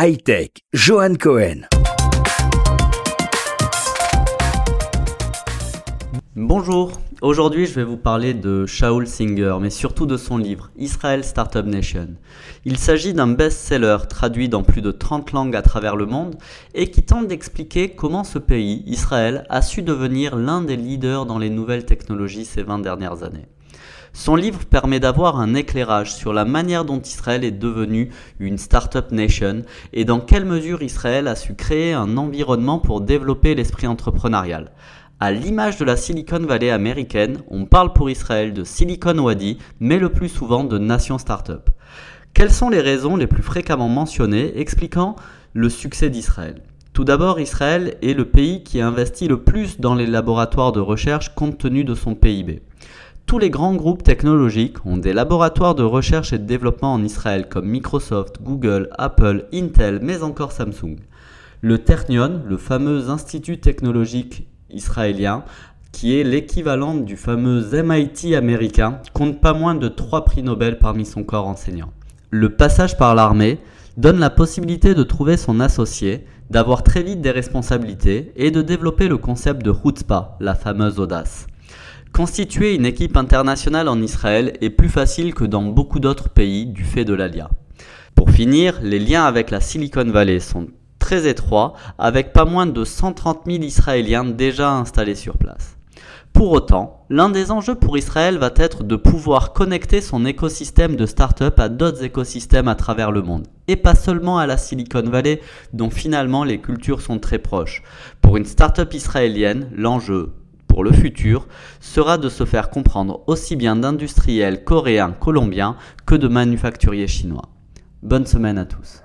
Hightech, Johan Cohen. Bonjour, aujourd'hui je vais vous parler de Shaul Singer, mais surtout de son livre Israel Startup Nation. Il s'agit d'un best-seller traduit dans plus de 30 langues à travers le monde et qui tente d'expliquer comment ce pays, Israël, a su devenir l'un des leaders dans les nouvelles technologies ces 20 dernières années. Son livre permet d'avoir un éclairage sur la manière dont Israël est devenu une startup nation et dans quelle mesure Israël a su créer un environnement pour développer l'esprit entrepreneurial. À l'image de la Silicon Valley américaine, on parle pour Israël de Silicon Wadi, mais le plus souvent de nation startup. Quelles sont les raisons les plus fréquemment mentionnées expliquant le succès d'Israël? Tout d'abord, Israël est le pays qui investit le plus dans les laboratoires de recherche compte tenu de son PIB. Tous les grands groupes technologiques ont des laboratoires de recherche et de développement en Israël comme Microsoft, Google, Apple, Intel, mais encore Samsung. Le Ternion, le fameux institut technologique israélien, qui est l'équivalent du fameux MIT américain, compte pas moins de 3 prix Nobel parmi son corps enseignant. Le passage par l'armée donne la possibilité de trouver son associé, d'avoir très vite des responsabilités et de développer le concept de Chutzpah, la fameuse audace. Constituer une équipe internationale en Israël est plus facile que dans beaucoup d'autres pays du fait de l'ALIA. Pour finir, les liens avec la Silicon Valley sont très étroits, avec pas moins de 130 000 Israéliens déjà installés sur place. Pour autant, l'un des enjeux pour Israël va être de pouvoir connecter son écosystème de start-up à d'autres écosystèmes à travers le monde, et pas seulement à la Silicon Valley, dont finalement les cultures sont très proches. Pour une start-up israélienne, l'enjeu, pour le futur sera de se faire comprendre aussi bien d'industriels coréens, colombiens que de manufacturiers chinois. Bonne semaine à tous.